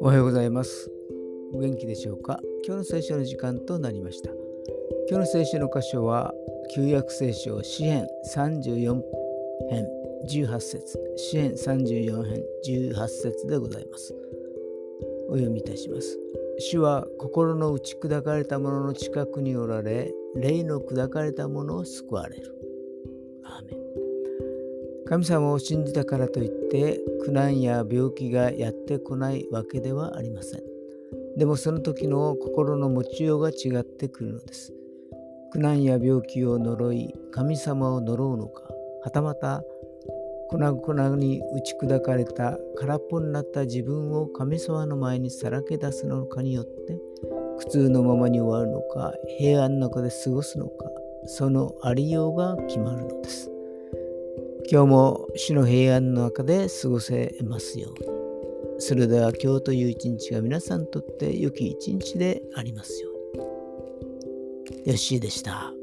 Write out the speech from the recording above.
おはようございます。お元気でしょうか？今日の聖書の時間となりました。今日の聖書の箇所は、旧約聖書詩編34編18節詩編34編18節でございます。お読みいたします。主は心の打ち砕かれた者の近くにおられ、霊の砕かれた者を救われる。アーメン神様を信じたからといって苦難や病気がやってこないわけではありません。でもその時の心の持ちようが違ってくるのです。苦難や病気を呪い、神様を呪うのか、はたまた粉々に打ち砕かれた空っぽになった自分を神様の前にさらけ出すのかによって苦痛のままに終わるのか平安の中で過ごすのかそのありようが決まるのです今日も死の平安の中で過ごせますようにそれでは今日という一日が皆さんにとって良き一日でありますようによしーでした。